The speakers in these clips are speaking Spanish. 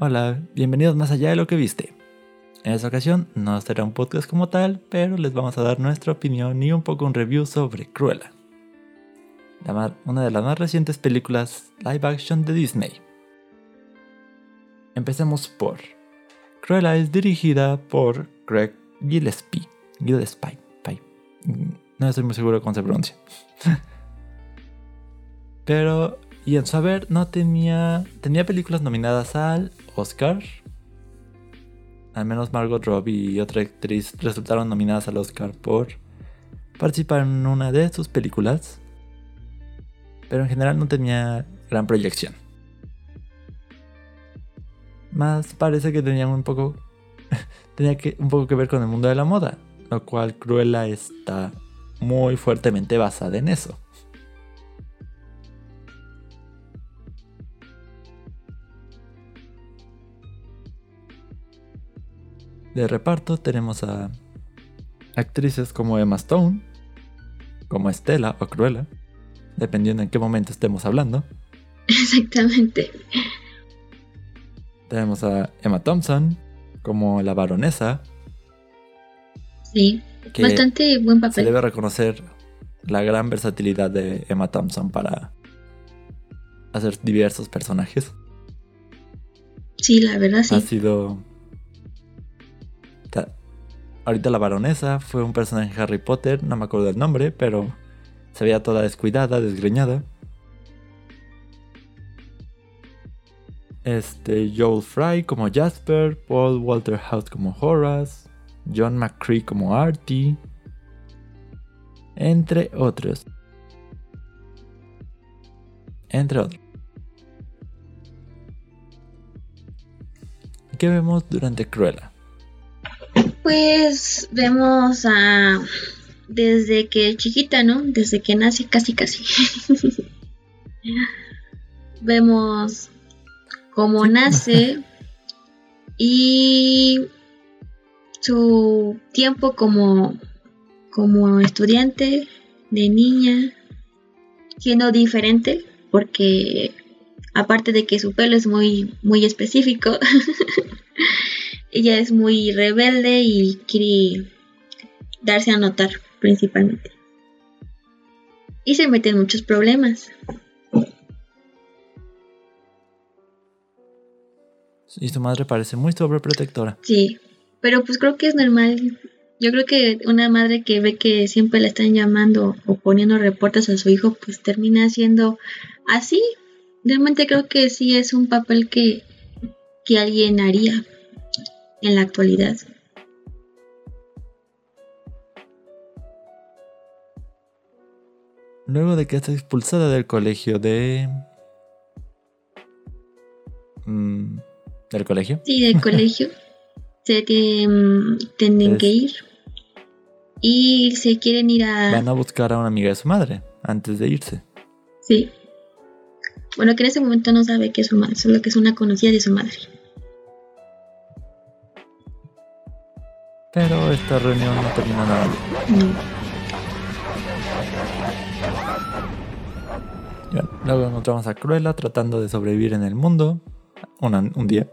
Hola, bienvenidos más allá de lo que viste. En esta ocasión no será un podcast como tal, pero les vamos a dar nuestra opinión y un poco un review sobre Cruella, una de las más recientes películas live action de Disney. Empecemos por Cruella es dirigida por Greg Gillespie. Gillespie. No estoy muy seguro cómo se pronuncia. Pero, y en saber, no tenía. Tenía películas nominadas al Oscar. Al menos Margot Robbie y otra actriz resultaron nominadas al Oscar por participar en una de sus películas. Pero en general no tenía gran proyección. Más parece que tenía un poco. tenía que, un poco que ver con el mundo de la moda. Lo cual Cruella está muy fuertemente basada en eso. De reparto tenemos a actrices como Emma Stone, como Estela o Cruella, dependiendo en qué momento estemos hablando. Exactamente. Tenemos a Emma Thompson como la baronesa. Sí. Bastante buen papel. Se debe reconocer la gran versatilidad de Emma Thompson para hacer diversos personajes. Sí, la verdad sí. Ha sido. Ahorita la baronesa fue un personaje en Harry Potter, no me acuerdo del nombre, pero se veía toda descuidada, desgreñada. Este, Joel Fry como Jasper, Paul Walter House como Horace, John McCree como Artie, entre otros. Entre otros. ¿Qué vemos durante Cruella? Pues vemos a... Desde que chiquita, ¿no? Desde que nace casi casi. vemos cómo nace y su tiempo como, como estudiante de niña, siendo diferente, porque aparte de que su pelo es muy, muy específico, ella es muy rebelde y quiere darse a notar principalmente. Y se mete en muchos problemas. Y su madre parece muy sobreprotectora. Sí, pero pues creo que es normal. Yo creo que una madre que ve que siempre le están llamando o poniendo reportes a su hijo, pues termina siendo así. Realmente creo que sí es un papel que, que alguien haría en la actualidad. Luego de que está expulsada del colegio de... Mm, ¿Del colegio? Sí, del colegio. se tienen que ir y se quieren ir a... Van a buscar a una amiga de su madre antes de irse. Sí. Bueno, que en ese momento no sabe que es su madre, solo que es una conocida de su madre. Pero esta reunión no termina nada. No. luego encontramos a Cruella tratando de sobrevivir en el mundo un día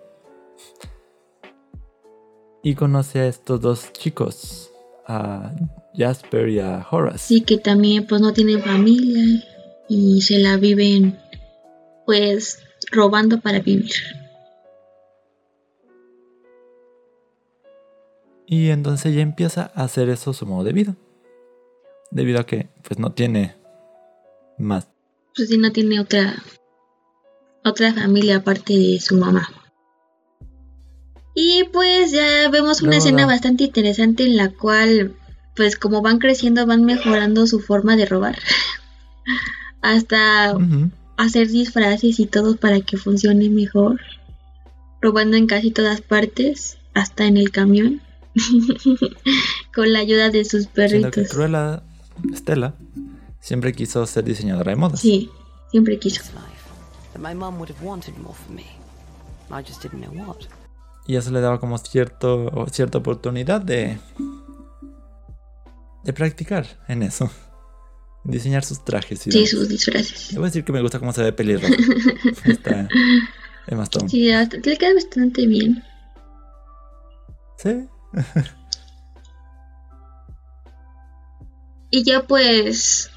y conoce a estos dos chicos, a Jasper y a Horace. Sí, que también pues no tienen familia y se la viven pues robando para vivir. Y entonces ella empieza a hacer eso su modo de vida. Debido a que pues no tiene más. Pues sí, no tiene otra otra familia aparte de su mamá. Y pues ya vemos una escena bastante interesante en la cual, pues como van creciendo, van mejorando su forma de robar. Hasta hacer disfraces y todo para que funcione mejor. Robando en casi todas partes, hasta en el camión. Con la ayuda de sus perritos. Que Cruella, Estela, siempre quiso ser diseñadora de moda. Sí, siempre quiso. Y eso le daba como cierto, cierta oportunidad de, de practicar en eso. Diseñar sus trajes. Y sí, sus disfraces. Debo decir que me gusta cómo se ve pelirroja. Está Emma Stone. Sí, hasta- le queda bastante bien. Sí. Y ya pues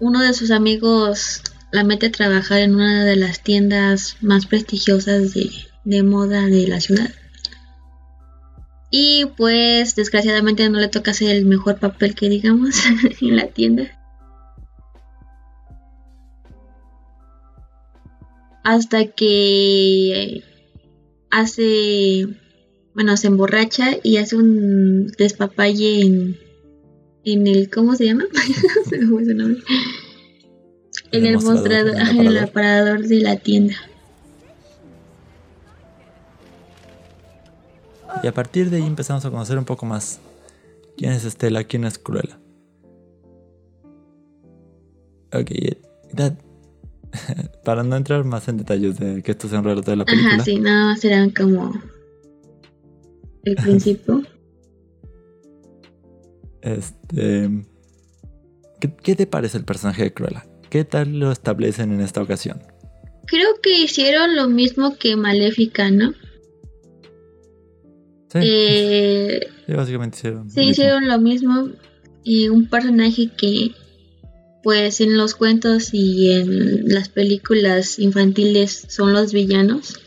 uno de sus amigos la mete a trabajar en una de las tiendas más prestigiosas de, de moda de la ciudad. Y pues desgraciadamente no le toca hacer el mejor papel que digamos en la tienda. Hasta que hace, bueno, se emborracha y hace un despapalle en, en el, ¿cómo se llama? Se me fue su nombre. En el mostrador, en el ajá, en el aparador. de la tienda. Y a partir de ahí empezamos a conocer un poco más quién es Estela, quién es Cruella. Ok, that- para no entrar más en detalles de que esto sea un relato de la película. Ajá, sí, nada más eran como el principio. Este, ¿qué, qué te parece el personaje de Cruella? ¿Qué tal lo establecen en esta ocasión? Creo que hicieron lo mismo que Maléfica, ¿no? Sí, Eh, sí, básicamente hicieron. lo sí, mismo. hicieron lo mismo. Y un personaje que, pues en los cuentos y en las películas infantiles son los villanos.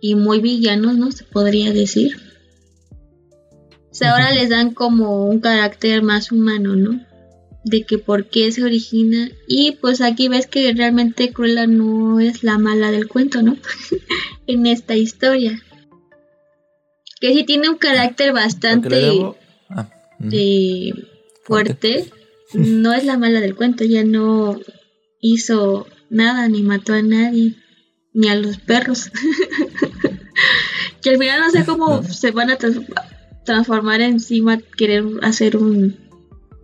Y muy villanos, ¿no? Se podría decir. Sea, ahora les dan como un carácter más humano, ¿no? De que por qué se origina. Y pues aquí ves que realmente Cruella no es la mala del cuento, ¿no? en esta historia. Que sí tiene un carácter que bastante debo- ah, eh, fuerte. No es la mala del cuento, ella no hizo nada, ni mató a nadie, ni a los perros. que al final no sé cómo se van a trans- transformar encima, querer hacer un,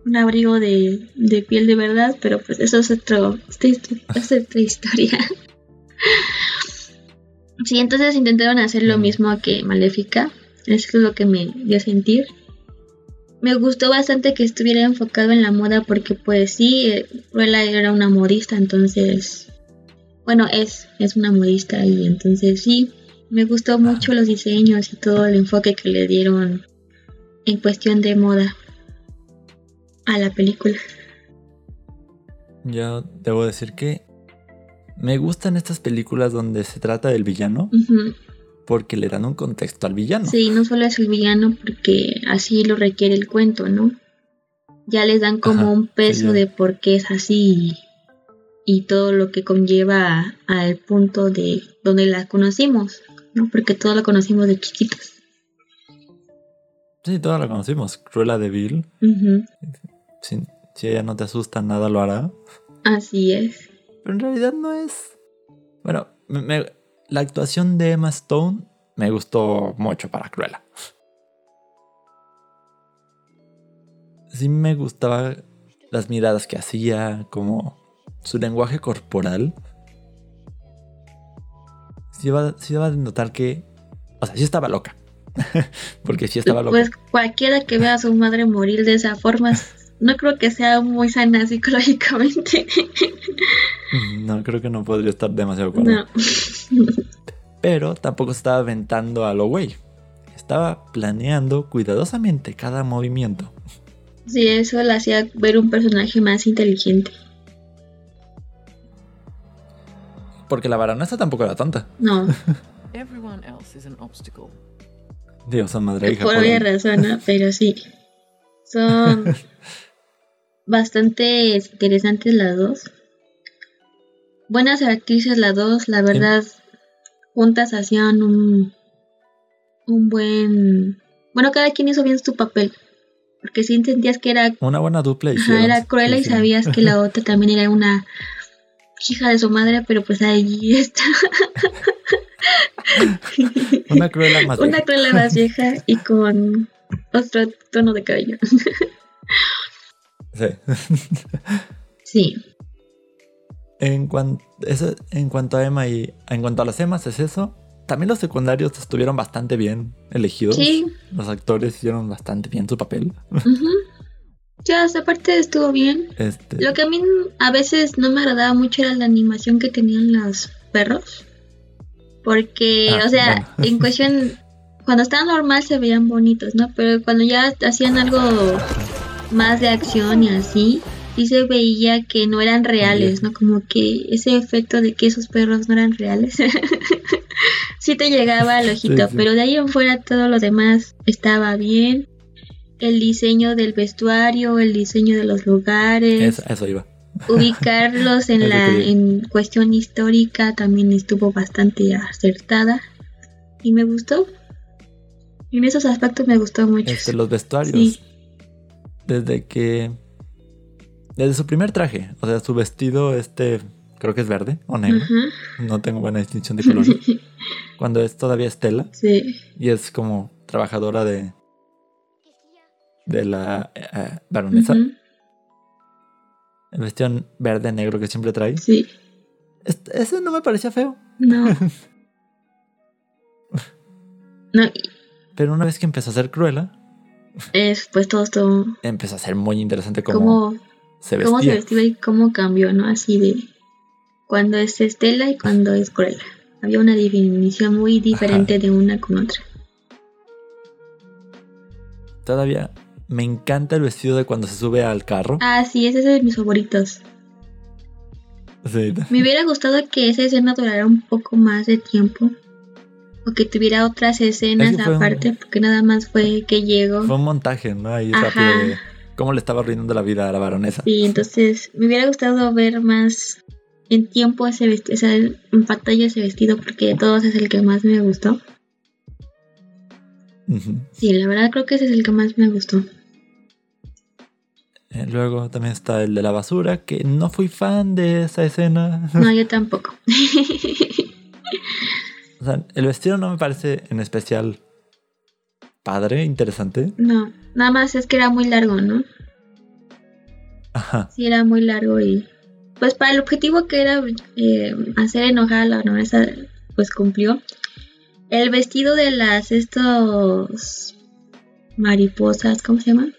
un abrigo de, de piel de verdad, pero pues eso es, otro, es otra historia. Sí, entonces intentaron hacer lo mismo que Maléfica. Eso es lo que me dio a sentir. Me gustó bastante que estuviera enfocado en la moda porque pues sí, eh, Cruella era una modista, entonces... Bueno, es, es una modista y entonces sí, me gustó mucho los diseños y todo el enfoque que le dieron en cuestión de moda a la película. Yo debo decir que me gustan estas películas donde se trata del villano porque le dan un contexto al villano. Sí, no solo es el villano porque así lo requiere el cuento, ¿no? Ya les dan como Ajá, un peso sí, de por qué es así y, todo lo que conlleva al punto de donde la conocimos, ¿no? Porque todo lo conocimos de chiquitos. Sí, todos la conocimos. Cruella de Vil. Si, si ella no te asusta, nada lo hará. Así es. Pero en realidad no es. Bueno, me- me- la actuación de Emma Stone me gustó mucho para Cruella. Sí me gustaba las miradas que hacía, como su lenguaje corporal. Sí iba, sí iba a notar que. O sea, sí estaba loca. Porque sí estaba loca. Pues cualquiera que vea a su madre morir de esa forma, no creo que sea muy sana psicológicamente. No, creo que no podría estar demasiado cuerda. no. Pero tampoco estaba aventando a lo güey. Estaba planeando cuidadosamente cada movimiento. Sí, eso le hacía ver un personaje más inteligente. Porque la baronesa tampoco era tonta. No, Everyone else is an obstacle. Dios, son madre hija. por obvia razón, ¿no? Pero sí. Son bastante interesantes las dos. Buenas actrices las dos, la verdad. Juntas hacían un, un buen... Bueno, cada quien hizo bien su papel. Porque sí entendías que era, Una buena dupla ajá, era cruel y Sí, sí. sabías que la otra también era una hija de su madre, pero pues ahí está. Una cruela más. Una vieja. cruela más vieja y con otro tono de cabello. Sí. Sí, En, cuan- eso- en cuanto a Emma y. En cuanto a las Emmas, es eso. También los secundarios estuvieron bastante bien elegidos. sí. Los actores hicieron bastante bien su papel. ujú. Ya, esa parte estuvo bien. Este, Lo que a mí a veces no me agradaba mucho era la animación que tenían los perros. Porque, Ah, o sea, bueno. en cuestión, cuando estaban normal se veían bonitos, ¿no? Pero cuando ya hacían algo más de acción y así, sí se veía que no eran reales, ¿no? Como que ese efecto de que esos perros no eran reales. sí te llegaba al ojito, Sí, sí. pero de ahí en fuera todo lo demás estaba bien. El diseño del vestuario, el diseño de los lugares Eso, eso iba. Ubicarlos en la en cuestión histórica también estuvo bastante acertada y me gustó en esos aspectos me gustó mucho Este, los vestuarios. Sí. Desde que. Desde su primer traje. O sea, su vestido, este. Creo que es verde o negro. No tengo buena distinción de colores. Cuando es todavía Estela. sí Y es como trabajadora de. De la eh, baronesa. ujú, El vestido verde negro que siempre trae. sí Este- ese no me parecía feo. no no Pero una vez que empezó a ser Cruella, es pues todo esto empezó a ser muy interesante cómo cómo se cómo se vestía. vestía y cómo cambió no así de cuando es Estela y cuando es Cruella había una definición muy diferente de una con otra Todavía me encanta el vestido de cuando se sube al carro. Ah, sí, ese es de mis favoritos. Sí. Me hubiera gustado que esa escena durara un poco más de tiempo. O que tuviera otras escenas un- aparte, porque nada más fue que llegó. Fue un montaje, ¿no? Ahí Ajá. rápido de cómo le estaba arruinando la vida a la baronesa. Sí, entonces me hubiera gustado ver más en tiempo ese vestido, o sea, en pantalla ese vestido, porque de todos es el que más me gustó. Sí, la verdad creo que ese es el que más me gustó. Luego también está el de la basura, que no fui fan de esa escena. No, yo tampoco. O sea, el vestido no me parece en especial padre, interesante. no, nada más es que era muy largo, ¿no? Ajá. Sí, era muy largo y pues para el objetivo que era eh, hacer enojar a la baronesa, pues cumplió. El vestido de las estos mariposas, ¿cómo se llama?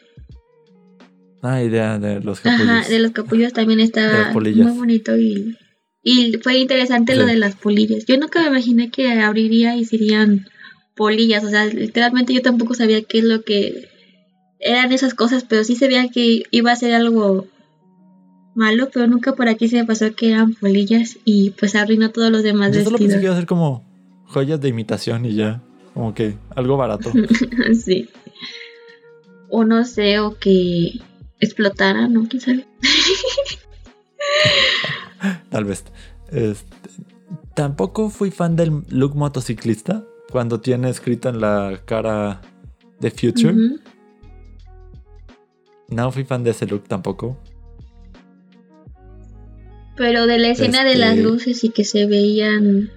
Ah, idea de los capullos. Ajá, de los capullos también estaba muy bonito y, y fue interesante lo de las polillas. Yo nunca me imaginé que abriría y serían polillas, o sea, literalmente yo tampoco sabía qué es lo que eran esas cosas, pero sí sabía que iba a ser algo malo, pero nunca por aquí se me pasó que eran polillas y pues arruinó todos los demás Yo solo pensé que vestidos. iba a ser como joyas de imitación y ya. Como que algo barato. sí. O no sé, o que explotaran, ¿no? ¿Quién sabe? Tal vez. Este, tampoco fui fan del look motociclista. Cuando tiene escrito en la cara The Future. No fui fan de ese look tampoco. Pero de la escena de las Este- luces y que se veían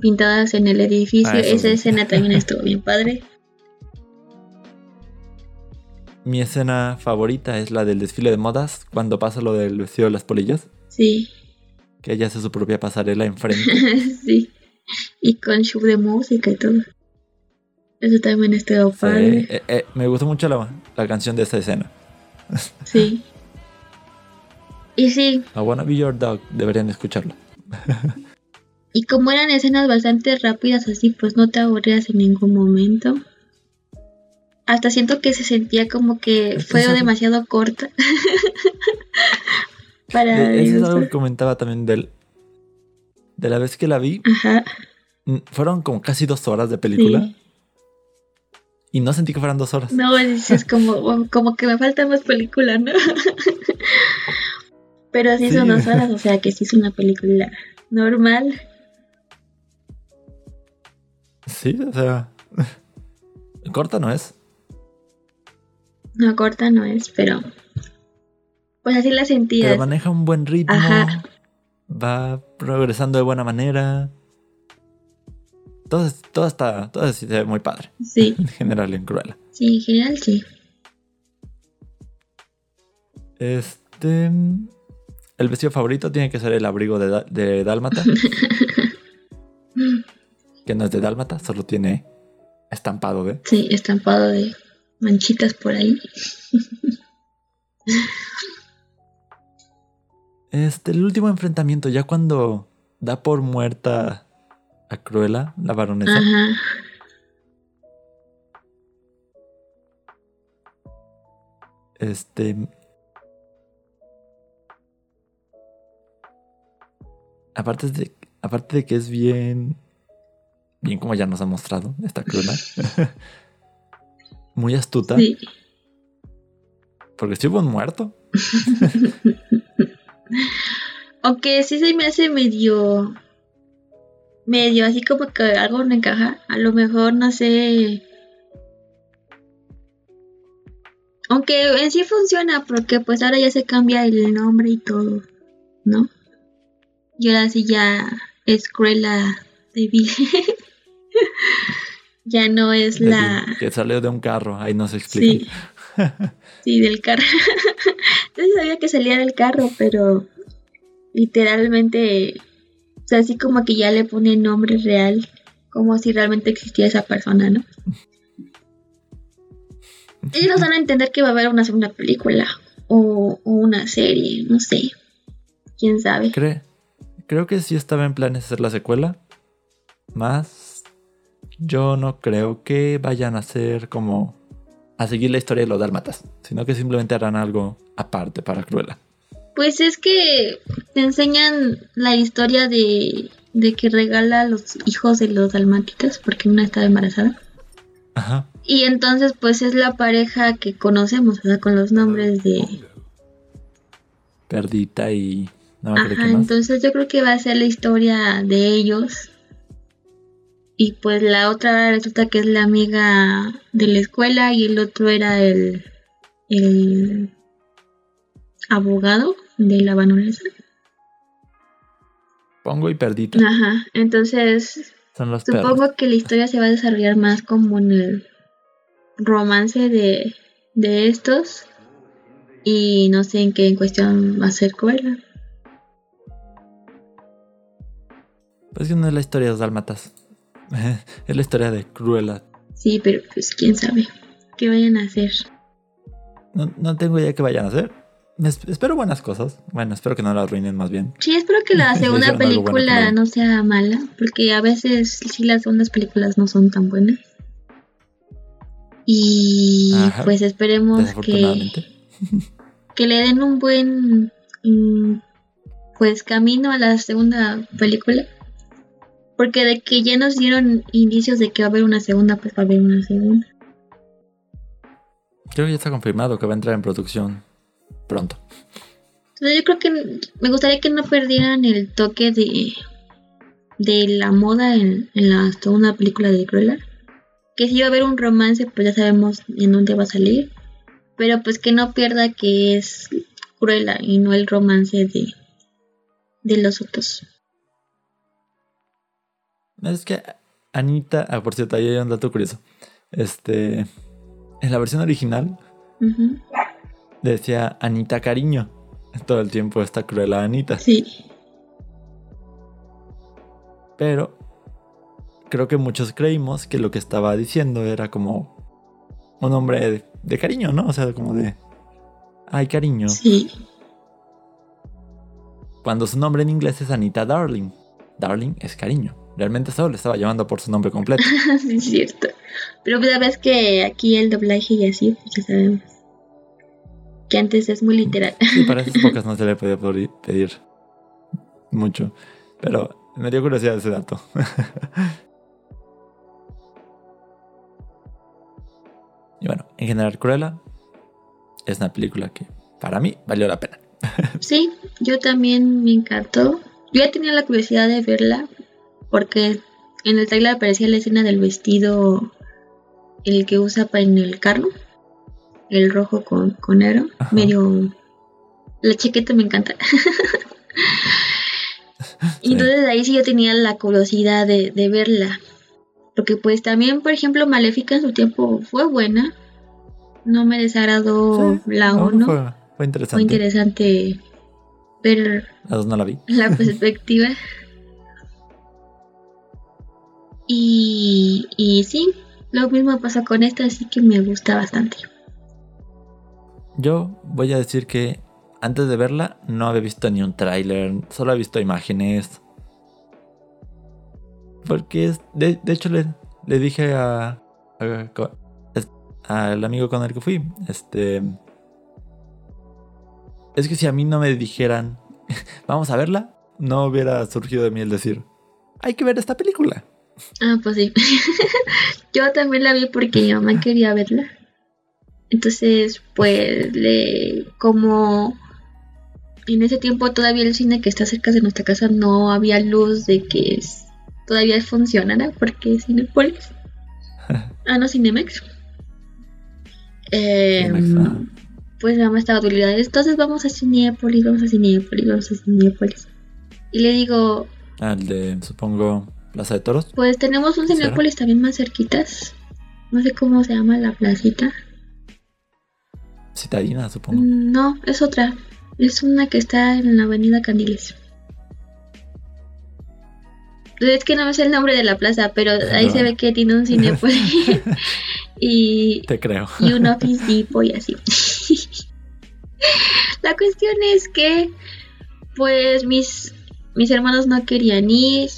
pintadas en el edificio, Ah, esa sí. escena también estuvo bien padre. Mi escena favorita es la del desfile de modas. Cuando pasa lo del vestido de las polillas. Sí, Que ella hace su propia pasarela enfrente. sí. Y con show de música y todo. Eso también estuvo Sí, padre. eh, eh, me gustó mucho la, la canción de esa escena. Sí. Y sí, I Wanna Be Your Dog. Deberían escucharla. y como eran escenas bastante rápidas así, pues no te aburrías en ningún momento. Hasta siento que se sentía como que fue eso- demasiado corta. Para Eh, Eso es algo que comentaba también del, de la vez que la vi. Ajá, Fueron como casi dos horas de película. sí. Y no sentí que fueran dos horas. No, es, es como, como que me falta más película, ¿no? Pero sí son Sí. dos horas, o sea que sí es una película normal. Sí, o sea. corta no es. No corta no es, pero pues así la sentías. Pero maneja un buen ritmo. Ajá. Va progresando de buena manera. Todo, todo está. Todo se ve muy padre. Sí, En general, en Cruella. sí, en general sí. Este. El vestido favorito tiene que ser el abrigo de, de Dálmata. que no es de Dálmata, solo tiene estampado de. Sí, estampado de manchitas por ahí. Este, el último enfrentamiento, ya cuando da por muerta a Cruella, la baronesa. Ajá. Este. Aparte de, aparte de que es bien. Bien como ya nos ha mostrado esta Cruella. Muy astuta. Sí. Porque estuvo un muerto. Aunque sí se me hace medio. medio así como que algo no encaja. A lo mejor no sé. Aunque en sí funciona, porque pues ahora ya se cambia el nombre y todo, ¿no? Y ahora sí ya es Cruella de Vil. ya no es la. Que salió de un carro, ahí no se explica. Sí. Sí, del carro. Entonces sabía que salía del carro, pero literalmente, o sea, así como que ya le pone nombre real, como si realmente existía esa persona, ¿no? Ellos nos van a entender que va a haber una segunda película o, o una serie, no sé. ¿Quién sabe? Creo, creo que sí estaba en planes hacer la secuela. Más, yo no creo que vayan a hacer como a seguir la historia de los dálmatas, sino que simplemente harán algo aparte para Cruella. Pues es que te enseñan la historia de, de que regala a los hijos de los dalmáticas porque una estaba embarazada. Ajá. Y entonces pues es la pareja que conocemos, o sea, con los nombres de... Perdita y... No Ajá, más. entonces yo creo que va a ser la historia de ellos. Y pues la otra resulta que es la amiga de la escuela y el otro era el, el abogado de la baronesa. Pongo y Perdita. Ajá, entonces Son los perros. supongo que la historia se va a desarrollar más como en el romance de, de estos. Y no sé en qué cuestión va a ser Cruella. Pues que no es la historia de los dálmatas. es la historia de Cruella. Sí, pero pues quién sabe qué vayan a hacer. No, no tengo idea qué vayan a hacer. Es- espero buenas cosas. Bueno, espero que no la arruinen más bien. Sí, espero que la segunda bueno película no sea mala, porque a veces sí las segundas películas no son tan buenas. Y Ajá, pues esperemos que, que le den un buen mm, pues camino a la segunda película. Porque de que ya nos dieron indicios de que va a haber una segunda, pues va a haber una segunda. Creo que ya está confirmado que va a entrar en producción pronto. Entonces yo creo que me gustaría que no perdieran el toque de, de la moda en, en la segunda película de Cruella. Que si va a haber un romance, pues ya sabemos en dónde va a salir. Pero pues que no pierda que es Cruella y no el romance de, de los otros. Es que Anita, ah, por cierto, ahí hay un dato curioso. Este, en la versión original decía Anita cariño. Todo el tiempo está Cruella Anita. Sí, Pero creo que muchos creímos que lo que estaba diciendo era como un nombre de, de cariño, ¿no? O sea, como de... Ay, cariño. sí. Cuando su nombre en inglés es Anita Darling. Darling es cariño. Realmente solo le estaba llamando por su nombre completo. sí, es cierto. Pero la verdad es que aquí el doblaje y así, pues ya sabemos. Que antes es muy literal. Sí, para esas épocas no se le podía pedir mucho. Pero me dio curiosidad ese dato. y bueno, en general, Cruella es una película que para mí valió la pena. Sí, yo también me encantó. Yo ya tenía la curiosidad de verla porque en el trailer aparecía la escena del vestido, el que usa en el carro, el rojo con, con negro, Ajá. medio... La chaqueta me encanta. y entonces ahí sí yo tenía la curiosidad de, de verla. Porque pues también, por ejemplo, Maléfica en su tiempo fue buena. No me desagradó Sí, la no, 1. fue, fue interesante. Fue interesante ver La dos no la vi. la perspectiva. Y, y sí, lo mismo pasa con esta, así que me gusta bastante. Yo voy a decir que antes de verla no había visto ni un tráiler, solo he visto imágenes. Porque es, de, hecho le, le dije a, al amigo con el que fui, este... Es que si a mí no me dijeran, vamos a verla, no hubiera surgido de mí el decir, hay que ver esta película. Ah, pues sí. Yo también la vi porque mi mamá quería verla. Entonces, pues, le, como en ese tiempo todavía el cine que está cerca de nuestra casa no había luz de que es- todavía funcionara, porque es Cinepolis. ah, no, Cinemex. Eh, Cinemex, ajá. pues mi mamá estaba dolida. Entonces vamos a Cinepolis, vamos a Cinepolis, vamos a Cinepolis. Y le digo, Al de, supongo, Plaza de Toros. pues tenemos un ¿Será? Cinépolis también más cerquitas. No sé cómo se llama la placita. Citadina, supongo. Mm, No, es otra. Es una que está en la avenida Candiles. Es que no me sé el nombre de la plaza, pero ahí No. se ve que tiene un Cinépolis y, Te creo. y un Office Depot y así. la cuestión es que, pues, mis, mis hermanos no querían ir,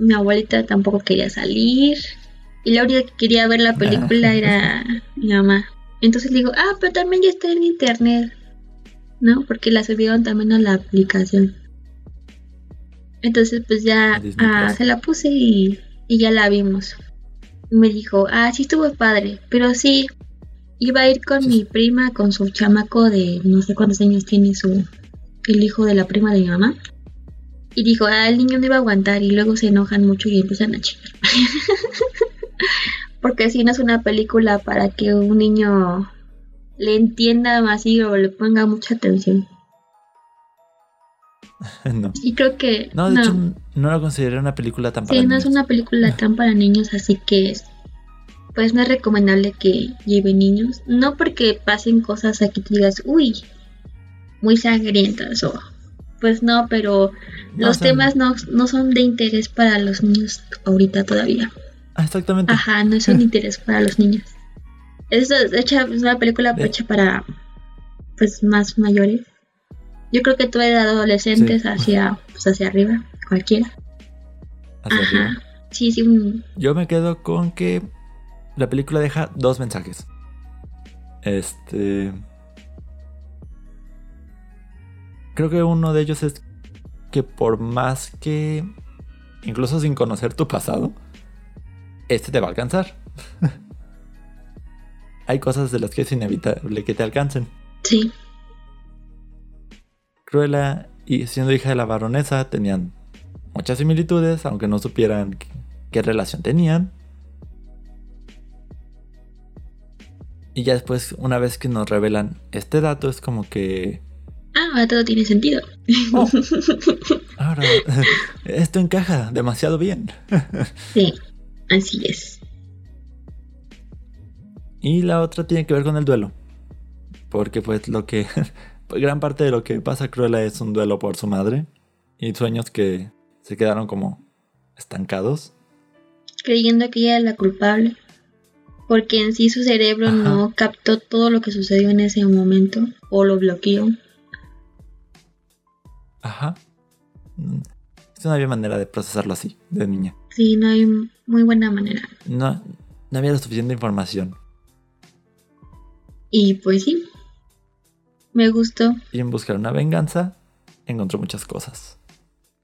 mi abuelita tampoco quería salir, y la única que quería ver la película era mi mamá. Entonces le digo, ah, pero también ya está en internet, ¿no? Porque la subieron también a la aplicación. Entonces, pues ya ah, Plus. se la puse y, y ya la vimos. Me dijo, ah, sí estuvo padre, pero sí, iba a ir con Sí. mi prima, con su chamaco de no sé cuántos años tiene su el hijo de la prima de mi mamá. Y dijo, ah, el niño no iba a aguantar y luego se enojan mucho y empiezan a chingar. Porque si no es una película para que un niño le entienda más y o le ponga mucha atención. no. Y creo que No, de hecho, no la consideré una película tan para Sí, no es niños. una película tan para niños, así que es- pues no es recomendable que lleven niños. No porque pasen cosas aquí que digas, uy, muy sangrientas o pues no, pero No, los o sea, temas no, no son de interés para los niños ahorita todavía. ah, exactamente. Ajá, no son de interés para los niños. Es, es hecha, es una película De- hecha para pues más mayores. Yo creo que tú eres adolescentes Sí. hacia pues hacia arriba, cualquiera. Hacia arriba. Ajá. Sí, sí, un- Yo me quedo con que la película deja dos mensajes. Este. Creo que uno de ellos es que por más que, incluso sin conocer tu pasado, este te va a alcanzar. Hay cosas de las que es inevitable que te alcancen. sí. Cruella y siendo hija de la baronesa tenían muchas similitudes, aunque no supieran qué, qué relación tenían. Y ya después, una vez que nos revelan este dato, es como que... Ah, ahora todo tiene sentido. "Oh, ahora, esto encaja demasiado bien. Sí, así es. Y la otra tiene que ver con el duelo. Porque pues lo que... gran parte de lo que pasa a Cruella es un duelo por su madre. Y sueños que se quedaron como estancados. Creyendo que ella es la culpable. Porque en sí su cerebro Ajá. no captó todo lo que sucedió en ese momento. O lo bloqueó. Ajá. Mm, Es una bien manera de procesarlo así, de niña. Sí, no hay muy buena manera. No, no había la suficiente información. Y pues sí. Me gustó. Y en buscar una venganza, encontró muchas cosas.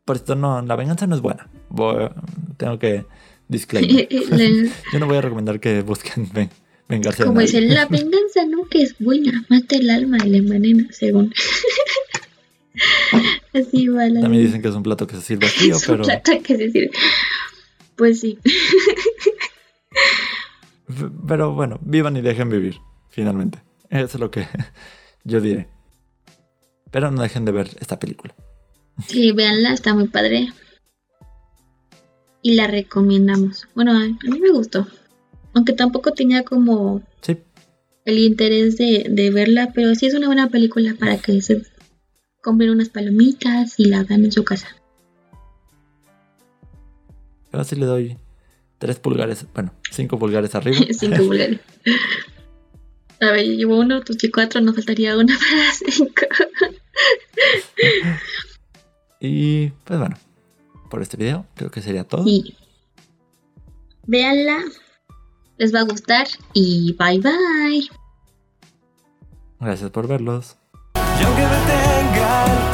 Por esto no, la venganza no es buena. Voy- tengo que disclaimer. La- Yo no voy a recomendar que busquen ven- vengarse Como nadie. dice, la venganza nunca es buena. Mata el alma y la envenena, según. Va la También dicen que es un plato que se sirve frío, Es un pero, plato que se sirve. Pues sí. pero bueno, vivan y dejen vivir, finalmente. Eso es lo que yo diré. Pero no dejen de ver esta película. Sí, véanla, está muy padre. Y la recomendamos. Bueno, a a mí me gustó. Aunque tampoco tenía como Sí, el interés de, de verla, pero sí es una buena película para que se compren unas palomitas y la vean en su casa. Yo sí le doy 3 pulgares, bueno, 5 pulgares arriba. Cinco pulgares. A ver, yo llevo uno, tú sí cuatro, nos faltaría una para cinco. Y pues bueno, por este video creo que sería todo. Y Véanla, les va a gustar y bye bye. Gracias por verlos. Y aunque me tengan